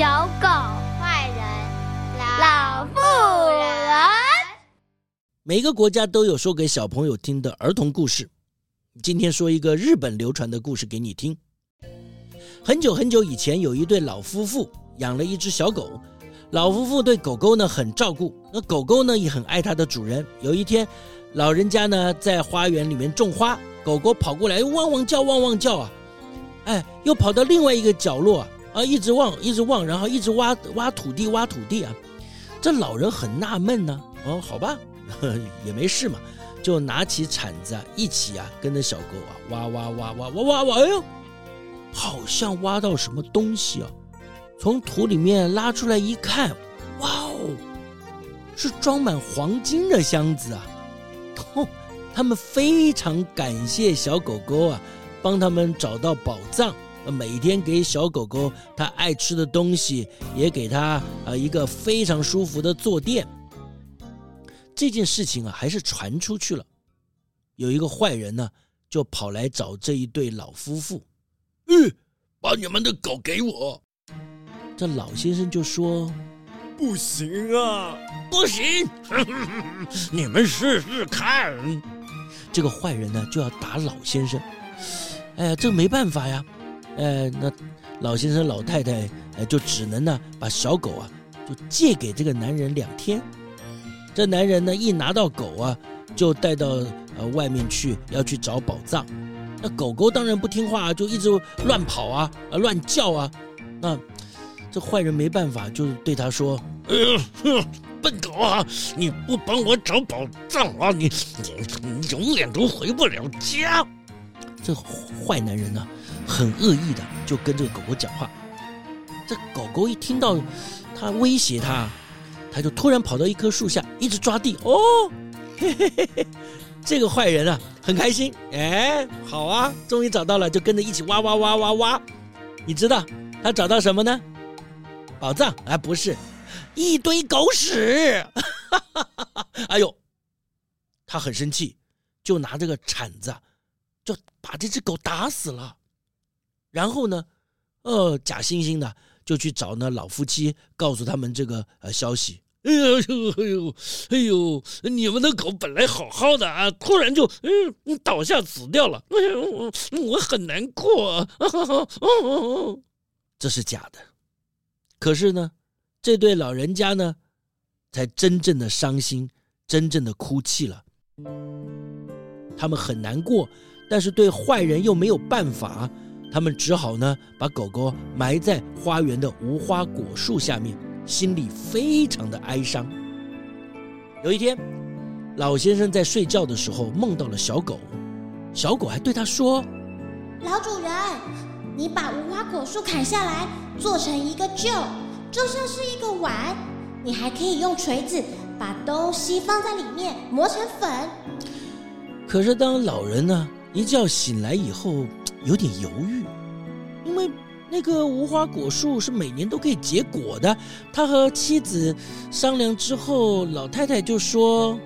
小狗坏人，老妇人。每个国家都有说给小朋友听的儿童故事。今天说一个日本流传的故事给你听。很久很久以前，有一对老夫妇养了一只小狗。老夫妇对狗狗呢很照顾，那狗狗呢也很爱它的主人。有一天，老人家呢在花园里面种花，狗狗跑过来，汪汪叫，汪汪叫啊！哎，又跑到另外一个角落啊，啊，一直望，一直望，然后一直挖挖土地，挖土地啊！这老人很纳闷呢，哦，好吧，也没事嘛，就拿起铲子啊，一起啊，跟着小狗啊，挖挖挖挖挖挖挖，哎呦！好像挖到什么东西啊！从土里面拉出来一看，哇哦，是装满黄金的箱子啊！哦，他们非常感谢小狗狗啊，帮他们找到宝藏。每天给小狗狗它爱吃的东西，也给它呃一个非常舒服的坐垫。这件事情啊，还是传出去了。有一个坏人呢，就跑来找这一对老夫妇。嗯，把你们的狗给我。这老先生就说：“不行啊，不行，你们试试看。”这个坏人呢就要打老先生。哎呀，这没办法呀。呃，那老先生老太太呃就只能呢把小狗啊就借给这个男人两天。这男人呢一拿到狗啊就带到呃外面去要去找宝藏。那狗狗当然不听话，就一直乱跑啊，啊乱叫啊。那这坏人没办法，就对他说：“呃，哼，笨狗啊，你不帮我找宝藏啊，你你你永远都回不了家。”这坏男人呢，很恶意的就跟这个狗狗讲话。这狗狗一听到他威胁他，他就突然跑到一棵树下，一直抓地。哦，嘿嘿嘿嘿。这个坏人啊，很开心，哎，好啊，终于找到了，就跟着一起挖挖挖挖挖。你知道他找到什么呢？宝藏？哎，不是，一堆狗屎！哎呦，他很生气，就拿这个铲子，就把这只狗打死了。然后呢，呃，假惺惺的就去找那老夫妻，告诉他们这个呃消息。哎呦哎呦哎呦！你们的狗本来好好的啊，突然就嗯倒下死掉了。哎呦，我很难过啊。这是假的。可是呢，这对老人家呢，才真正的伤心，真正的哭泣了。他们很难过，但是对坏人又没有办法，他们只好呢把狗狗埋在花园的无花果树下面。心里非常的哀伤。有一天，老先生在睡觉的时候梦到了小狗，小狗还对他说：“老主人，你把无花果树砍下来，做成一个臼，就像是一个碗。你还可以用锤子把东西放在里面，磨成粉。”可是当老人呢一觉醒来以后，有点犹豫，因为。那个无花果树是每年都可以结果的。他和妻子商量之后，老太太就说：“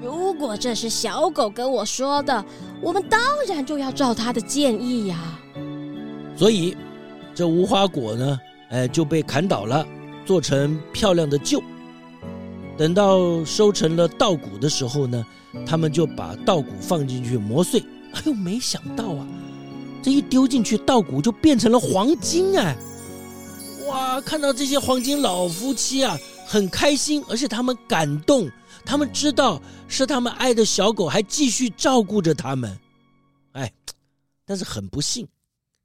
如果这是小狗跟我说的，我们当然就要照他的建议呀。”所以，这无花果呢，哎，就被砍倒了，做成漂亮的臼。等到收成了稻谷的时候呢，他们就把稻谷放进去磨碎。哎呦，没想到啊！这一丢进去，稻谷就变成了黄金哎！哇，看到这些黄金，老夫妻啊很开心，而且他们感动，他们知道是他们爱的小狗还继续照顾着他们，哎，但是很不幸，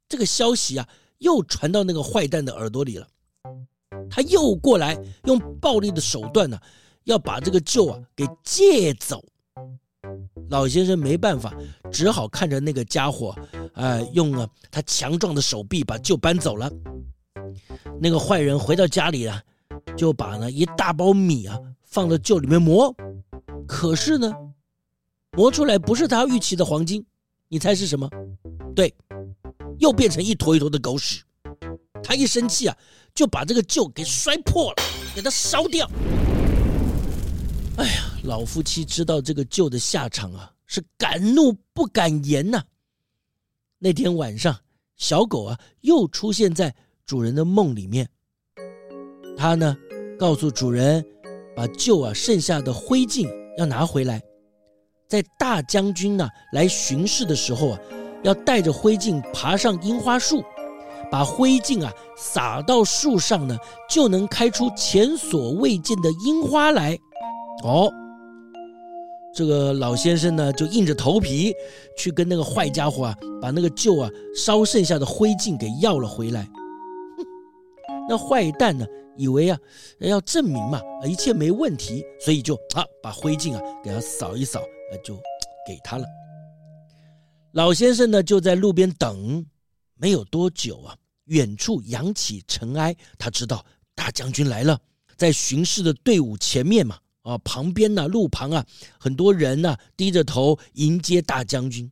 这个消息啊又传到那个坏蛋的耳朵里了，他又过来用暴力的手段呢，要把这个旧啊给借走。老先生没办法，只好看着那个家伙，呃，用了他强壮的手臂把旧搬走了。那个坏人回到家里啊，就把呢一大包米啊放到旧里面磨，可是呢，磨出来不是他预期的黄金，你猜是什么？对，又变成一坨一坨的狗屎。他一生气啊，就把这个旧给摔破了，给它烧掉。哎呀，老夫妻知道这个旧的下场啊，是敢怒不敢言呐。那天晚上，小狗啊又出现在。主人的梦里面，它呢告诉主人，把旧啊剩下的灰烬要拿回来，在大将军呢来巡视的时候啊，要带着灰烬爬上樱花树，把灰烬啊撒到树上呢，就能开出前所未见的樱花来。哦，这个老先生呢就硬着头皮去跟那个坏家伙啊，把那个旧啊烧剩下的灰烬给要了回来。那坏蛋呢，以为啊要证明嘛，一切没问题，所以就啊把灰烬啊给他扫一扫，就给他了。老先生呢就在路边等，没有多久啊，远处扬起尘埃，他知道大将军来了，在巡视的队伍前面嘛，啊旁边呢路旁啊很多人呢低着头迎接大将军。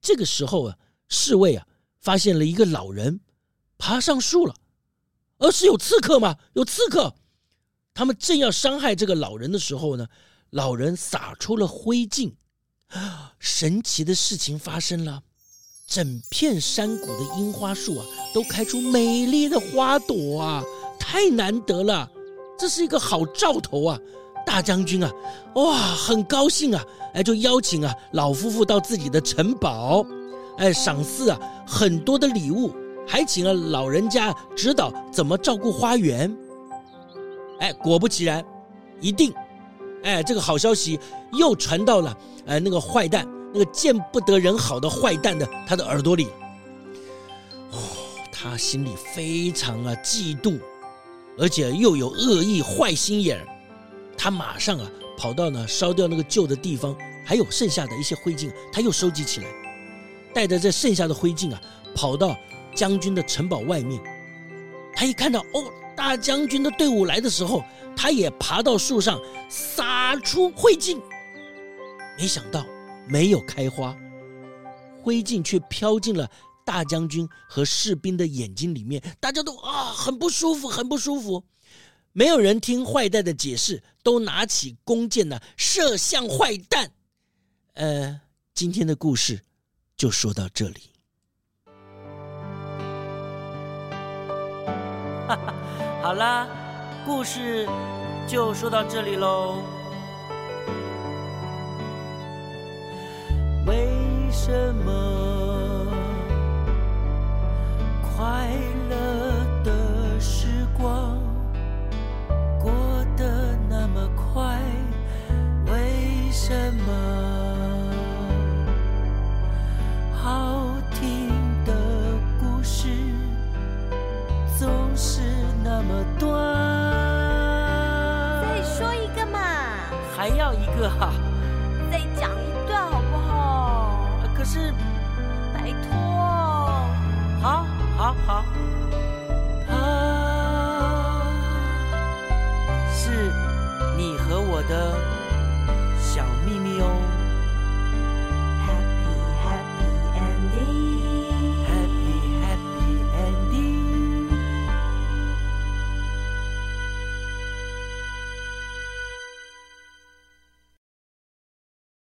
这个时候啊，侍卫啊发现了一个老人爬上树了。而是有刺客吗？有刺客！他们正要伤害这个老人的时候呢，老人撒出了灰烬，神奇的事情发生了，整片山谷的樱花树啊，都开出美丽的花朵啊，太难得了，这是一个好兆头啊！大将军啊，哇，很高兴啊，哎，就邀请啊老夫妇到自己的城堡，哎，赏赐啊很多的礼物。还请了老人家指导怎么照顾花园。哎，果不其然，一定，哎，这个好消息又传到了哎那个坏蛋，那个见不得人好的坏蛋的他的耳朵里。哦，他心里非常啊嫉妒，而且又有恶意坏心眼儿。他马上啊跑到呢烧掉那个旧的地方，还有剩下的一些灰烬，他又收集起来，带着这剩下的灰烬啊跑到。将军的城堡外面，他一看到哦，大将军的队伍来的时候，他也爬到树上撒出灰烬，没想到没有开花，灰烬却飘进了大将军和士兵的眼睛里面，大家都啊很不舒服，很不舒服，没有人听坏蛋的解释，都拿起弓箭呢射向坏蛋。呃，今天的故事就说到这里。好啦，故事就说到这里喽。还要一个？